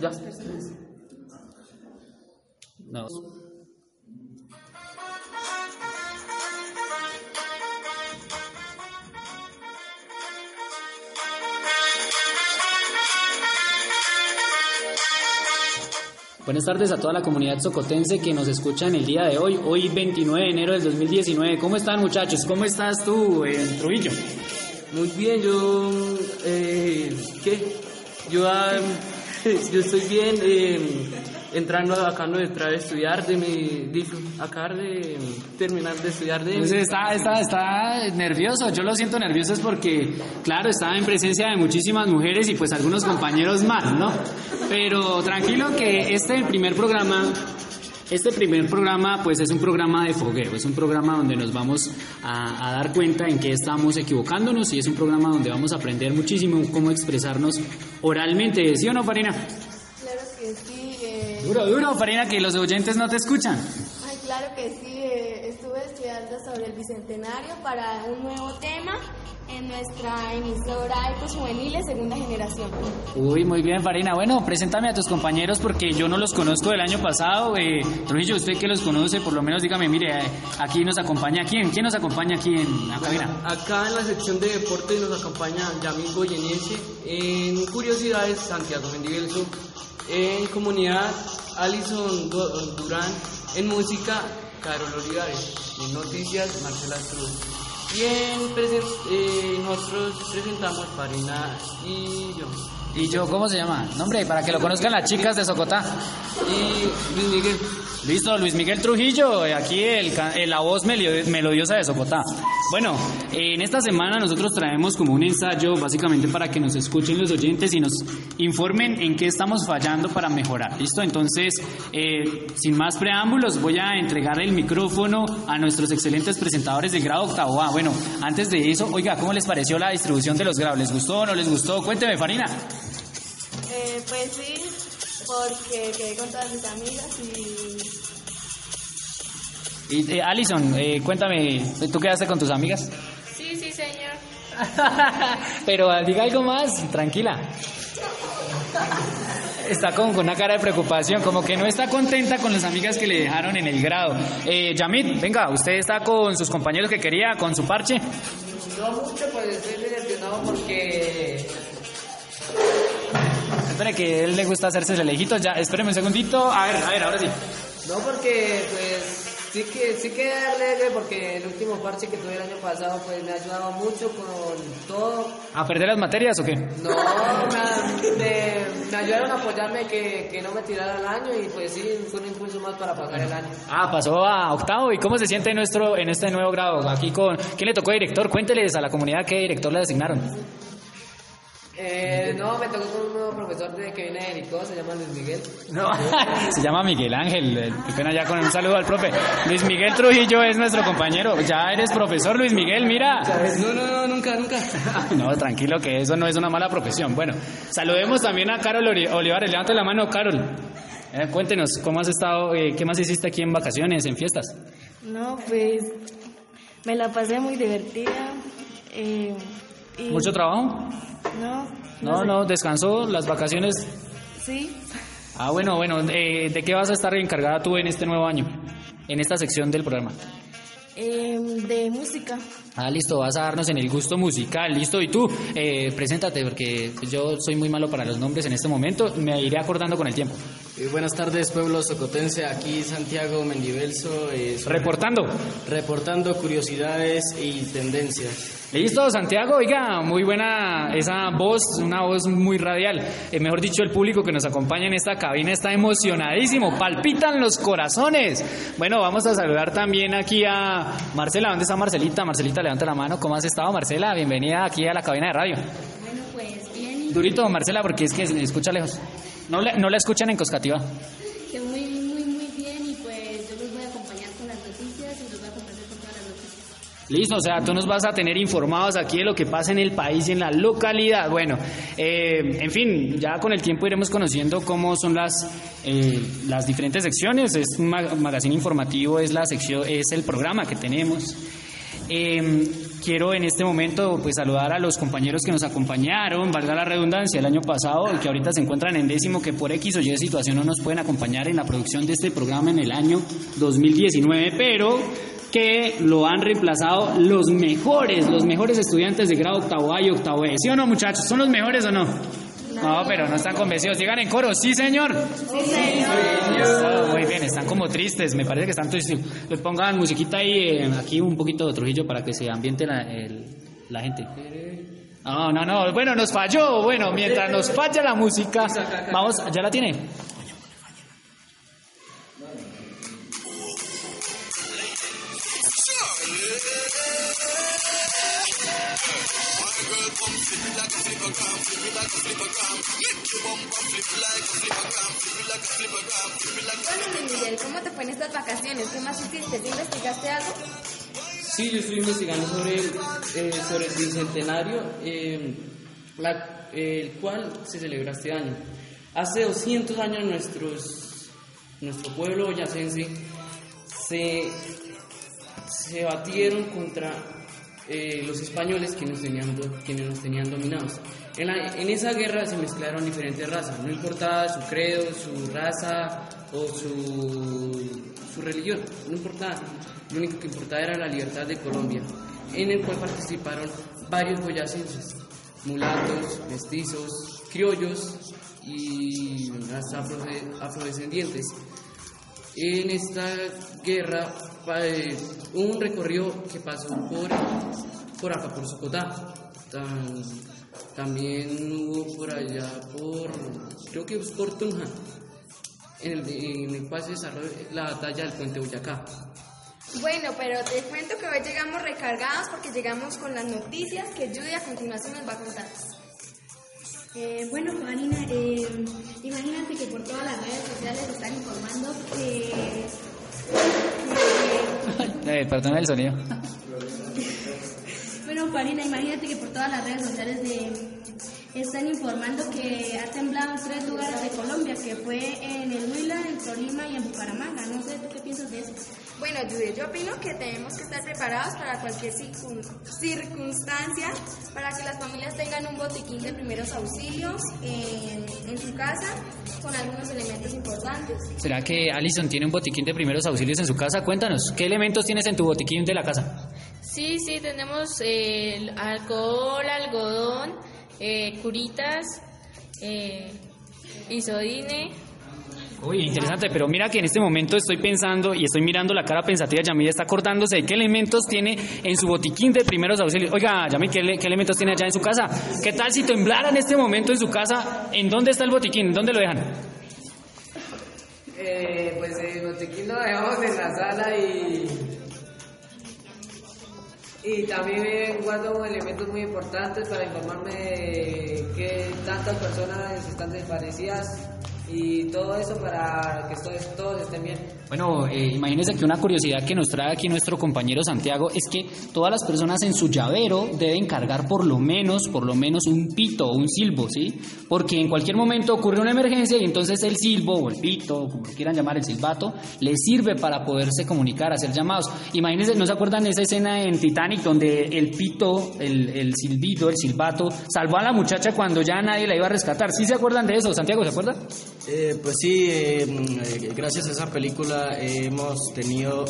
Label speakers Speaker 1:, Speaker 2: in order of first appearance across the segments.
Speaker 1: Ya.
Speaker 2: No. Buenas tardes a toda la comunidad socotense que nos escucha en el día de hoy, hoy 29 de enero del 2019. ¿Cómo están muchachos? ¿Cómo estás tú, eh, Trujillo?
Speaker 1: Muy bien, yo. Eh, ¿Qué? Yo, ah, yo estoy bien. Eh, entrando acá no de entrar a estudiar, de mi. acabar de terminar de estudiar de.
Speaker 2: Pues está, está, está nervioso, yo lo siento nervioso es porque, claro, estaba en presencia de muchísimas mujeres y pues algunos compañeros más, ¿no? Pero tranquilo que este primer programa, este primer programa pues es un programa de fogueo, es un programa donde nos vamos a, a dar cuenta en qué estamos equivocándonos y es un programa donde vamos a aprender muchísimo cómo expresarnos oralmente, ¿sí o no, Farina?
Speaker 3: Claro que sí. eh,
Speaker 2: Duro, duro, Farina, que los oyentes no te escuchan.
Speaker 3: ay, claro que sí. eh, estuve estudiando sobre el bicentenario para un nuevo tema en nuestra emisora Ecos Juveniles Segunda Generación.
Speaker 2: Uy, muy bien, Farina. Bueno, preséntame a tus compañeros porque yo no los conozco del año pasado. Eh, Trujillo, usted que los conoce, por lo menos dígame, mire, eh, aquí nos acompaña quién, quién nos acompaña aquí en la cabina.
Speaker 1: Acá en la sección de deportes nos acompaña Yamil Goyeniense. En curiosidades, Santiago Mendivelso. En comunidad, Alison Du- Durán. En música, Carol Olivares. En noticias, Marcela Cruz. Y en presen- eh, nosotros presentamos Farina y yo.
Speaker 2: ¿Y yo cómo se llama? Nombre, para que lo conozcan las chicas de Socotá.
Speaker 1: Y Luis Miguel.
Speaker 2: Listo, Luis Miguel Trujillo, aquí el, eh, la voz melodiosa de Socotá. Bueno, eh, en esta semana nosotros traemos como un ensayo básicamente para que nos escuchen los oyentes y nos informen en qué estamos fallando para mejorar. ¿Listo? Entonces, eh, sin más preámbulos, voy a entregar el micrófono a nuestros excelentes presentadores del grado octavo A. Bueno, antes de eso, oiga, ¿cómo les pareció la distribución de los grados? ¿Les gustó o no les gustó? Cuénteme, Farina.
Speaker 3: Eh, pues sí, porque quedé con todas mis amigas y
Speaker 2: Y eh, Alison, eh, cuéntame, ¿tú quedaste con tus amigas?
Speaker 3: Sí, sí, señor.
Speaker 2: Pero ah, diga algo más, tranquila. Está como con una cara de preocupación, como que no está contenta con las amigas que le dejaron en el grado. Eh, Yamit, venga, ¿usted está con sus compañeros que quería, con su parche?
Speaker 4: No mucho, pues estoy decepcionado porque
Speaker 2: Espere que a él le gusta hacerse el lejitos. Ya, espéreme un segundito. A ver, a ver, ahora sí.
Speaker 4: no porque pues sí que sí que alegre porque el último parche que tuve el año pasado pues me ha ayudado mucho con todo.
Speaker 2: ¿A perder las materias o qué?
Speaker 4: No, me, me, me ayudaron a apoyarme que, que no me tirara el año y pues sí, fue un impulso más para pasar el año.
Speaker 2: Ah, pasó a octavo. ¿Y cómo se siente nuestro en este nuevo grado? Aquí con... ¿Quién le tocó director? Cuénteles a la comunidad qué director le designaron.
Speaker 4: Eh, no, me tocó con un nuevo profesor de que viene de Jericó, se llama Luis Miguel.
Speaker 2: No, se llama Miguel Ángel. eh, Qué pena ya con un saludo al profe. Luis Miguel Trujillo es nuestro compañero. Ya eres profesor, Luis Miguel, mira.
Speaker 1: No, no, no, nunca, nunca.
Speaker 2: No, tranquilo, que eso no es una mala profesión. Bueno, saludemos también a Carol Olivares. Levante la mano, Carol. Eh, cuéntenos, ¿cómo has estado? eh, ¿Qué más hiciste aquí en vacaciones, en fiestas?
Speaker 3: No, pues me la pasé muy divertida. eh, y
Speaker 2: ¿Mucho trabajo?
Speaker 3: No,
Speaker 2: No,
Speaker 3: sé.
Speaker 2: no, descansó, las vacaciones.
Speaker 3: Sí,
Speaker 2: Ah, bueno, bueno, eh, ¿de qué vas a estar encargada tú en este nuevo año? En esta sección del programa.
Speaker 3: eh, de música.
Speaker 2: Ah, listo, vas a darnos en el gusto musical, listo. Y tú, eh, preséntate, porque yo soy muy malo para los nombres en este momento, me iré acordando con el tiempo.
Speaker 5: Eh, buenas tardes, pueblo socotense. Aquí Santiago Mendivelso, eh,
Speaker 2: Reportando.
Speaker 5: reportando curiosidades y tendencias.
Speaker 2: Listo, Santiago, oiga, muy buena esa voz, una voz muy radial. Eh, mejor dicho, el público que nos acompaña en esta cabina está emocionadísimo, palpitan los corazones. Bueno, vamos a saludar también aquí a Marcela. ¿Dónde está Marcelita? Marcelita, levanta la mano. ¿Cómo has estado, Marcela? Bienvenida aquí a la cabina de radio.
Speaker 3: Bueno, pues bien,
Speaker 2: Durito, Marcela, porque es que se escucha lejos. No, le- no la escuchan en Coscativa.
Speaker 3: que muy, muy, muy bien y pues yo los voy a acompañar con las noticias y los voy a complacer con todas las noticias.
Speaker 2: Listo, o sea, tú nos vas a tener informados aquí de lo que pasa en el país y en la localidad. Bueno, eh, en fin, ya con el tiempo iremos conociendo cómo son las, eh, las diferentes secciones. Es un ma- magazine informativo, es la sección, es el programa que tenemos. Eh, quiero en este momento pues saludar a los compañeros que nos acompañaron, valga la redundancia, el año pasado y que ahorita se encuentran en décimo, que por X o Y situación no nos pueden acompañar en la producción de este programa en el año 2019, pero que lo han reemplazado los mejores, los mejores estudiantes de grado octavo A y octavo E. ¿Sí o no, muchachos? ¿Son los mejores o no? No, pero no están convencidos. Digan en coro, sí, señor. Sí, señor. muy bien, están como tristes. Me parece que están tristes. Les pongan musiquita ahí, eh, aquí un poquito de Trujillo para que se ambiente la, el- la gente. No, no, no. Bueno, nos falló. Bueno, mientras nos falla la música, vamos, ¿ya la tiene?
Speaker 3: Luis Miguel, ¿cómo te fue en estas vacaciones? ¿Qué más hiciste? ¿Te investigaste algo?
Speaker 1: Sí, yo estoy investigando sobre el, eh, sobre el bicentenario, eh, la- el cual se celebra este año. Hace 200 años nuestros, nuestro pueblo boyacense se, se batieron contra eh, los españoles que nos tenían, quienes nos tenían dominados. En, esa guerra se mezclaron diferentes razas, no importaba su credo, su raza o su, religión, no importaba. Lo único que importaba era la libertad de Colombia, en el cual participaron varios boyacenses, mulatos, mestizos, criollos y hasta afrode- afrodescendientes. En esta guerra eh, un recorrido que pasó por, por acá, por Socotá. Tam- también hubo por allá, por, creo que es por Tunja, en el, en el la batalla del puente Boyacá.
Speaker 3: Bueno, pero te cuento que hoy llegamos recargados porque llegamos con las noticias que Judy a continuación nos va a contar.
Speaker 6: Eh, bueno, Juanina, eh, imagínate que por todas las redes sociales están informando que,
Speaker 2: Eh, perdona el sonido.
Speaker 6: bueno, Juanina, imagínate que por todas las redes sociales de- están informando que ha temblado en tres lugares de Colombia, que fue en el Huila, en Tolima y en Bucaramanga. No sé, ¿tú qué piensas de eso?
Speaker 3: Bueno, Judy, yo opino que tenemos que estar preparados para cualquier circun- circunstancia, para que las familias tengan un botiquín de primeros auxilios en, en su casa con algunos elementos importantes.
Speaker 2: ¿Será que Alison tiene un botiquín de primeros auxilios en su casa? Cuéntanos, ¿qué elementos tienes en tu botiquín de la casa?
Speaker 7: Sí, sí, tenemos eh, el alcohol, algodón, eh, curitas, eh, isodine.
Speaker 2: Uy, interesante, pero mira que en este momento estoy pensando y estoy mirando la cara pensativa de Yamil, está acordándose de qué elementos tiene en su botiquín de primeros auxilios. Oiga, Yamil, ¿qué, qué elementos tiene allá en su casa? ¿Qué tal si temblara en este momento en su casa? ¿En dónde está el botiquín? ¿En dónde lo dejan?
Speaker 4: Eh, pues el botiquín lo dejamos en la sala y. Y también guardo elementos muy importantes para informarme de que tantas personas están desaparecidas y todo eso para que todos, todos estén bien.
Speaker 2: Bueno, eh, imagínense que una curiosidad que nos trae aquí nuestro compañero Santiago es que todas las personas en su llavero deben cargar por lo menos, por lo menos un pito o un silbo, ¿sí? Porque en cualquier momento ocurre una emergencia y entonces el silbo o el pito, como lo quieran llamar, el silbato, les sirve para poderse comunicar, hacer llamados. Imagínense, ¿no se acuerdan de esa escena en Titanic donde el pito, el, el silbido, el silbato, salvó a la muchacha cuando ya nadie la iba a rescatar? ¿Sí se acuerdan de eso? Santiago, ¿se acuerda?
Speaker 5: Eh, pues sí, mm, eh, gracias a esa película hemos tenido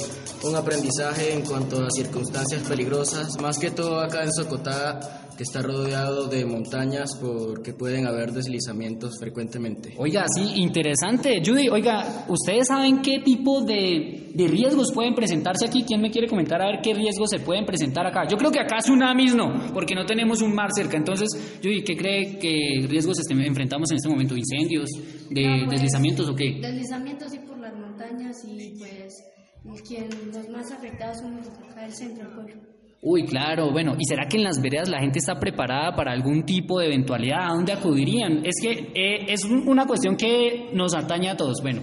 Speaker 5: un aprendizaje en cuanto a circunstancias peligrosas, más que todo acá en Socotá, que está rodeado de montañas porque pueden haber deslizamientos frecuentemente.
Speaker 2: Oiga, sí, interesante. Judy, oiga, ¿ustedes saben qué tipo de, de riesgos pueden presentarse aquí? ¿Quién me quiere comentar a ver qué riesgos se pueden presentar acá? Yo creo que acá tsunamis no, porque no tenemos un mar cerca. Entonces, Judy, ¿qué cree que riesgos este- enfrentamos en este momento? ¿Incendios? ¿De
Speaker 6: No, pues,
Speaker 2: deslizamientos o qué?
Speaker 6: Deslizamientos sí por las montañas y pues quien, los más afectados son los acá del centro del pueblo.
Speaker 2: Uy, claro, bueno, ¿y será que en las veredas la gente está preparada para algún tipo de eventualidad? ¿A dónde acudirían? Es que eh, es un- una cuestión que nos atañe a todos. Bueno,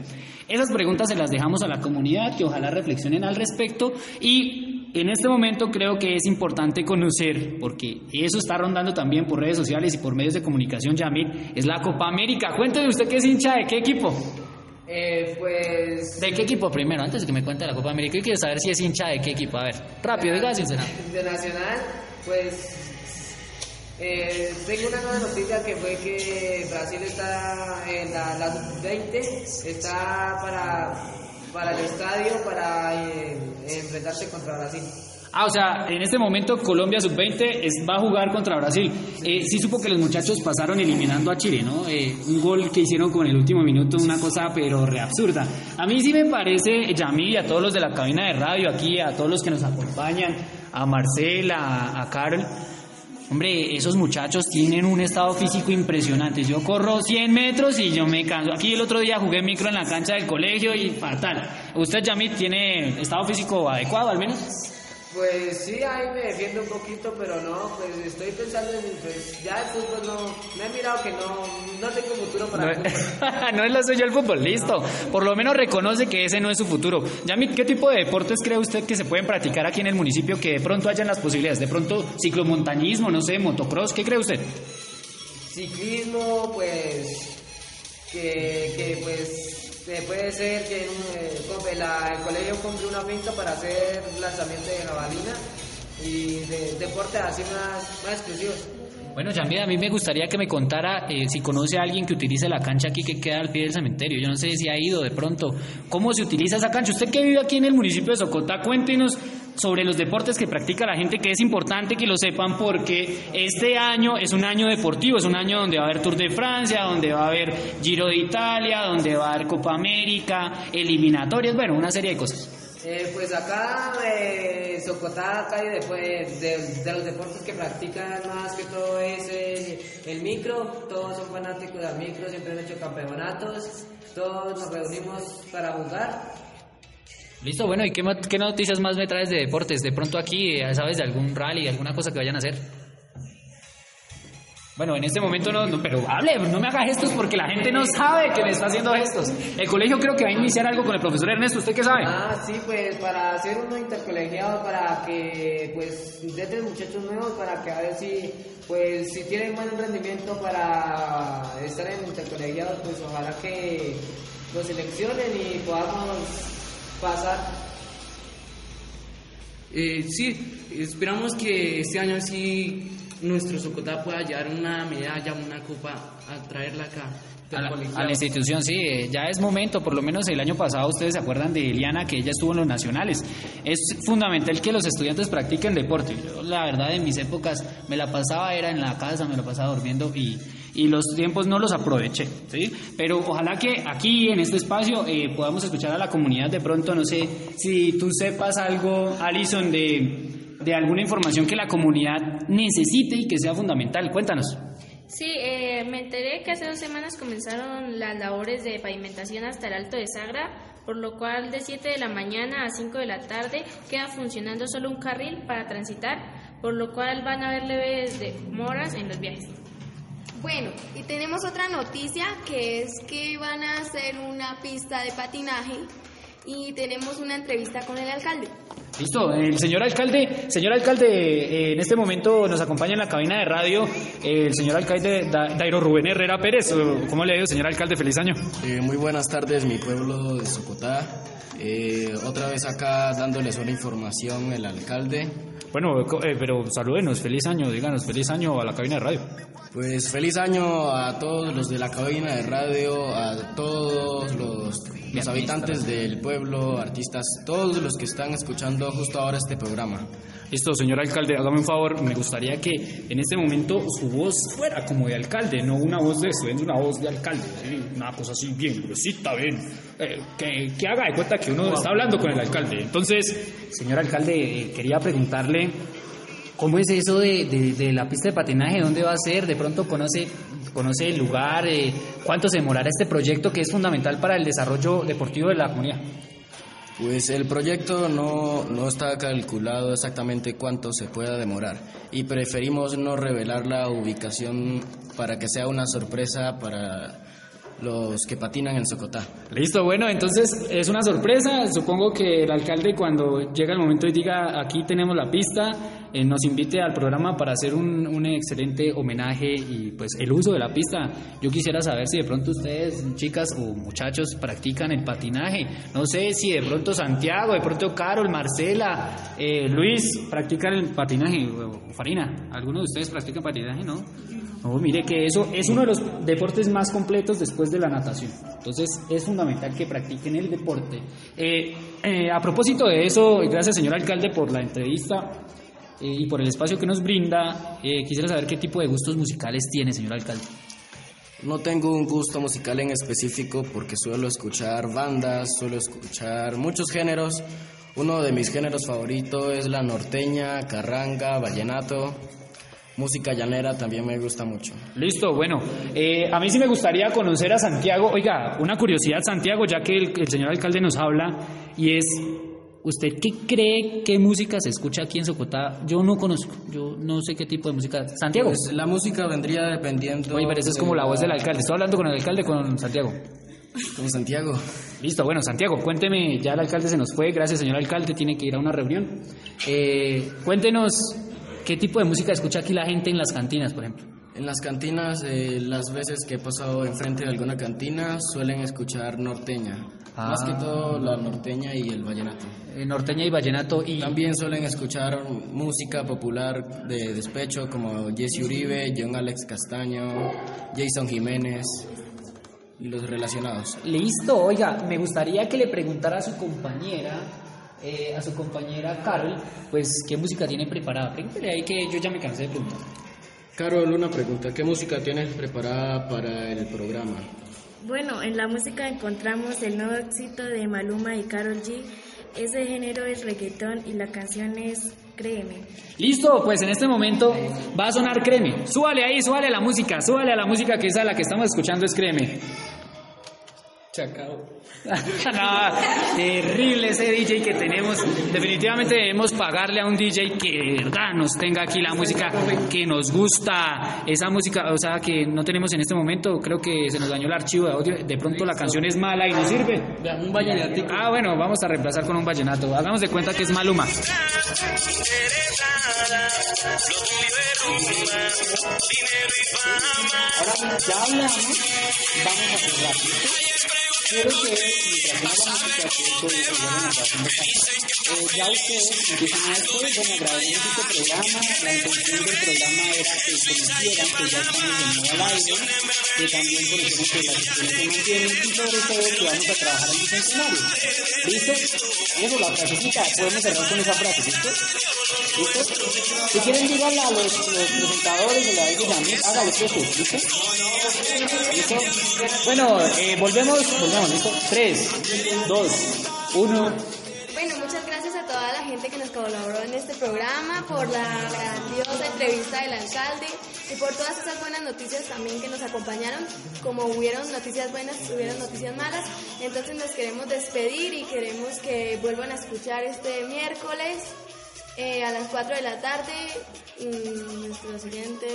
Speaker 2: esas preguntas se las dejamos a la comunidad, que ojalá reflexionen al respecto y en este momento creo que es importante conocer, porque eso está rondando también por redes sociales y por medios de comunicación, Yamil, es la Copa América. Cuénteme usted que es hincha de qué equipo.
Speaker 4: Eh, pues...
Speaker 2: ¿De qué equipo primero? Antes de que me cuente la Copa América, yo quiero saber si es hincha de qué equipo. A ver, rápido, diga sincera.
Speaker 4: De Nacional, pues... Eh, tengo una nueva noticia que fue que Brasil está en la, la 20 está para, para el estadio para eh, enfrentarse contra Brasil.
Speaker 2: Ah, o sea, en este momento Colombia sub-20 es- va a jugar contra Brasil. Eh, sí supo que los muchachos pasaron eliminando a Chile, ¿no? Eh, un gol que hicieron con el último minuto, una cosa pero re absurda. A mí sí me parece, Yamil, a todos los de la cabina de radio aquí, a todos los que nos acompañan, a Marcela, a, Carol, Hombre, esos muchachos tienen un estado físico impresionante. Yo corro 100 metros y yo me canso. Aquí el otro día jugué micro en la cancha del colegio y fatal. ¿Usted, Yamil, tiene estado físico adecuado al menos?
Speaker 4: Pues sí, ahí me defiendo un poquito, pero no, pues estoy pensando en, pues ya el fútbol no, me he mirado que no, no tengo futuro para
Speaker 2: No,
Speaker 4: el fútbol.
Speaker 2: no es lo suyo el fútbol, listo. Por lo menos reconoce que ese no es su futuro. Yamit, ¿qué tipo de deportes cree usted que se pueden practicar aquí en el municipio que de pronto hayan las posibilidades? De pronto ciclomontañismo, no sé, motocross, ¿qué cree usted?
Speaker 4: Ciclismo, pues, que, que pues, puede ser que eh, el colegio compre una finca para hacer lanzamiento de jabalina y de deportes así más, más exclusivos.
Speaker 2: Bueno, Yamit, a mí me gustaría que me contara eh, si conoce a alguien que utilice la cancha aquí que queda al pie del cementerio. Yo no sé si ha ido de pronto. ¿Cómo se utiliza esa cancha? Usted que vive aquí en el municipio de Socotá, cuéntenos sobre los deportes que practica la gente, que es importante que lo sepan porque este año es un año deportivo, es un año donde va a haber Tour de Francia, donde va a haber Giro de Italia, donde va a haber Copa América, eliminatorias, bueno, una serie de cosas.
Speaker 4: Eh, pues acá, eh, Socotá, acá y después de, los deportes que practican más que todo es el, micro, todos son fanáticos del micro, siempre han hecho campeonatos, todos nos reunimos para jugar.
Speaker 2: Listo, bueno, ¿y qué, qué noticias más me traes de deportes? De pronto aquí, eh, ¿sabes de algún rally, alguna cosa que vayan a hacer? Bueno, en este momento no, no, pero hable, no me haga gestos porque la gente no sabe que me está haciendo gestos. El colegio creo que va a iniciar algo con el profesor Ernesto, ¿usted qué sabe?
Speaker 4: Ah, sí, pues para hacer uno intercolegiado, para que, pues, desde muchachos nuevos, para que a ver si, pues, si tienen buen rendimiento para estar en intercolegiados, pues ojalá que los seleccionen y podamos pasar.
Speaker 1: Eh, sí, esperamos que este año sí nuestro Socotá pueda llevar una medalla, una copa, a traerla acá.
Speaker 2: A la, a la institución, sí, eh, ya es momento, por lo menos el año pasado ustedes se acuerdan de Eliana, que ella estuvo en los nacionales. Es fundamental que los estudiantes practiquen deporte. Yo, la verdad, en mis épocas me la pasaba, era en la casa, me la pasaba durmiendo y, y los tiempos no los aproveché, ¿sí? Pero ojalá que aquí, en este espacio, eh, podamos escuchar a la comunidad de pronto, no sé, si tú sepas algo, Alison, de, de alguna información que la comunidad necesite y que sea fundamental. Cuéntanos.
Speaker 7: Sí, eh, me enteré que hace dos semanas comenzaron las labores de pavimentación hasta el Alto de Sagra, por lo cual de 7 de la mañana a 5 de la tarde queda funcionando solo un carril para transitar, por lo cual van a haber leves demoras en los viajes.
Speaker 3: Bueno, y tenemos otra noticia que es que van a hacer una pista de patinaje y tenemos una entrevista con el alcalde.
Speaker 2: Listo, el señor alcalde, señor alcalde, eh, en este momento nos acompaña en la cabina de radio eh, el señor alcalde Da- Dairo Rubén Herrera Pérez. Eh, ¿Cómo le ha ido, señor alcalde? Feliz año.
Speaker 5: Eh, muy buenas tardes, mi pueblo de Socotá. Eh, otra vez acá dándoles una información el alcalde.
Speaker 2: Bueno, eh, pero salúdenos, feliz año, díganos, feliz año a la cabina de radio.
Speaker 5: Pues feliz año a todos los de la cabina de radio, a todos los, los habitantes del pueblo, artistas, todos los que están escuchando justo ahora este programa.
Speaker 2: Listo, señor alcalde, hágame un favor, me gustaría que en este momento su voz fuera como de alcalde, no una voz de estudiante, una voz de alcalde, ¿sí? una cosa así bien gruesita, bien, eh, que, que haga de cuenta que uno está hablando con el alcalde. Entonces, señor alcalde, eh, quería preguntarle, ¿cómo es eso de, de- de la pista de patinaje? ¿Dónde va a ser? ¿De pronto conoce, conoce el lugar? Eh, ¿Cuánto se demorará este proyecto que es fundamental para el desarrollo deportivo de la comunidad?
Speaker 5: Pues el proyecto no, no está calculado exactamente cuánto se pueda demorar y preferimos no revelar la ubicación para que sea una sorpresa para los que patinan en Socotá.
Speaker 2: Listo, bueno, entonces es una sorpresa. Supongo que el alcalde cuando llega el momento y diga aquí tenemos la pista, eh, nos invite al programa para hacer un, excelente homenaje y pues el uso de la pista. Yo quisiera saber si de pronto ustedes, chicas o muchachos, practican el patinaje. No sé si de pronto Santiago, de pronto Carol, Marcela, eh, Luis practican el patinaje. Farina, ¿alguno de ustedes practica patinaje, no? No, mire que eso es uno de los deportes más completos después de la natación. Entonces es fundamental que practiquen el deporte. Eh, eh, a propósito de eso, gracias señor alcalde por la entrevista eh, y por el espacio que nos brinda. quisiera saber qué tipo de gustos musicales tiene, señor alcalde.
Speaker 5: No tengo un gusto musical en específico porque suelo escuchar bandas, suelo escuchar muchos géneros. Uno de mis géneros favoritos es la norteña, carranga, vallenato. Música llanera también me gusta mucho.
Speaker 2: Listo, bueno, eh, a mí sí me gustaría conocer a Santiago. Oiga, una curiosidad, Santiago, ya que el, señor alcalde nos habla, y es, ¿usted qué cree qué música se escucha aquí en Socotá? Yo no conozco, yo no sé qué tipo de música. Santiago.
Speaker 5: Pues la música vendría dependiendo.
Speaker 2: Oye, pero eso es como la voz del alcalde. ¿Estoy hablando con el alcalde con Santiago?
Speaker 5: Con Santiago.
Speaker 2: Listo, bueno, Santiago, cuénteme, ya el alcalde se nos fue, gracias señor alcalde, tiene que ir a una reunión. Eh, cuéntenos ¿Qué tipo de música escucha aquí la gente en las cantinas, por ejemplo?
Speaker 5: En las cantinas, eh, las veces que he pasado enfrente de alguna cantina, suelen escuchar norteña. Más que ah. todo la norteña y el vallenato.
Speaker 2: Eh, norteña y vallenato y...
Speaker 5: También suelen escuchar música popular de despecho como Jesse Uribe, John Alex Castaño, Jason Jiménez y los relacionados.
Speaker 2: Listo, oiga, me gustaría que le preguntara a su compañera eh, a su compañera Carol, pues qué música tiene preparada. Pregúntale ahí que yo ya me cansé de preguntar.
Speaker 5: Carol, una pregunta. ¿Qué música tienes preparada para el programa?
Speaker 6: Bueno, en la música encontramos el nuevo éxito de Maluma y Carol G. Ese género es reggaetón y la canción es Créeme.
Speaker 2: Listo, pues en este momento va a sonar Créeme. Súbale ahí, súbale a la música, súbale a la música que es a la que estamos escuchando es Créeme.
Speaker 5: Chacao.
Speaker 2: terrible ese DJ que tenemos. Definitivamente debemos pagarle a un DJ que de verdad nos tenga aquí la música que nos gusta. Esa música, o sea, que no tenemos en este momento. Creo que se nos dañó el archivo de audio. De pronto la canción es mala y no sirve.
Speaker 5: Un vallenato.
Speaker 2: Ah, bueno, vamos a reemplazar con un vallenato. Hagamos de cuenta que es Maluma. Ahora ya hablamos, vamos a cerrar. Quiero que mientras no la música que esto es bueno, eh, ya ustedes empiezan a esto, bueno, agradecemos este programa, la intención del programa era que conocieran que ya estamos de nuevo al aire, que también conocemos que las sesiones se mantienen y sobre todo que vamos a trabajar en bicentenario. ¿Listo? Eso, la frasecita, podemos cerrar con esa frase, ¿listo? Si quieren díganle a los, presentadores de la vez de Yamil, hágale ¿listo? ¿Listo? Bueno, eh, volvemos, volvemos listo. 3, 2, 1.
Speaker 3: Bueno, muchas gracias a toda la gente que nos colaboró en este programa, por la grandiosa entrevista del alcalde y por todas esas buenas noticias también que nos acompañaron. Como hubieron noticias buenas, hubieron noticias malas. Entonces nos queremos despedir y queremos que vuelvan a escuchar este miércoles eh, a las 4 de la tarde nuestro siguiente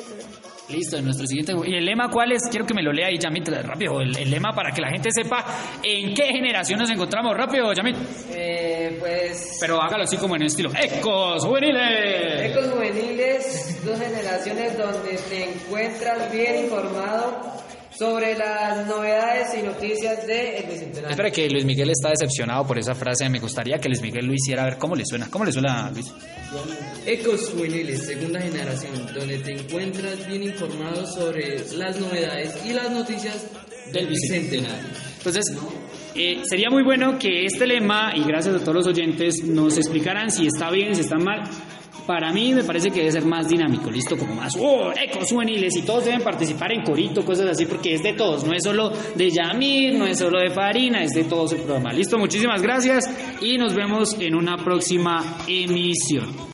Speaker 2: Listo, nuestro siguiente. ¿Y el lema cuál es? Quiero que me lo lea ahí, Yamit, rápido. El, lema para que la gente sepa en qué generación nos encontramos. Rápido, Yamit.
Speaker 4: Eh, pues.
Speaker 2: Pero hágalo así como en estilo. Ecos juveniles.
Speaker 4: Generaciones donde te encuentras bien informado sobre las novedades y noticias de El Bicentenario.
Speaker 2: Espera que Luis Miguel está decepcionado por esa frase. Me gustaría que Luis Miguel lo hiciera a ver cómo le suena. ¿Cómo le suena, Luis?
Speaker 1: Ecos Juveniles, segunda generación, donde te encuentras bien informado sobre las novedades y las noticias del Bicentenario.
Speaker 2: Entonces, eh, sería muy bueno que este lema, y gracias a todos los oyentes, nos explicaran si está bien, si está mal para mí me parece que debe ser más dinámico, listo, como más, oh, ecos juveniles y todos deben participar en corito, cosas así, porque es de todos, no es solo de Yamir, no es solo de Farina, es de todos el programa. Listo, muchísimas gracias y nos vemos en una próxima emisión.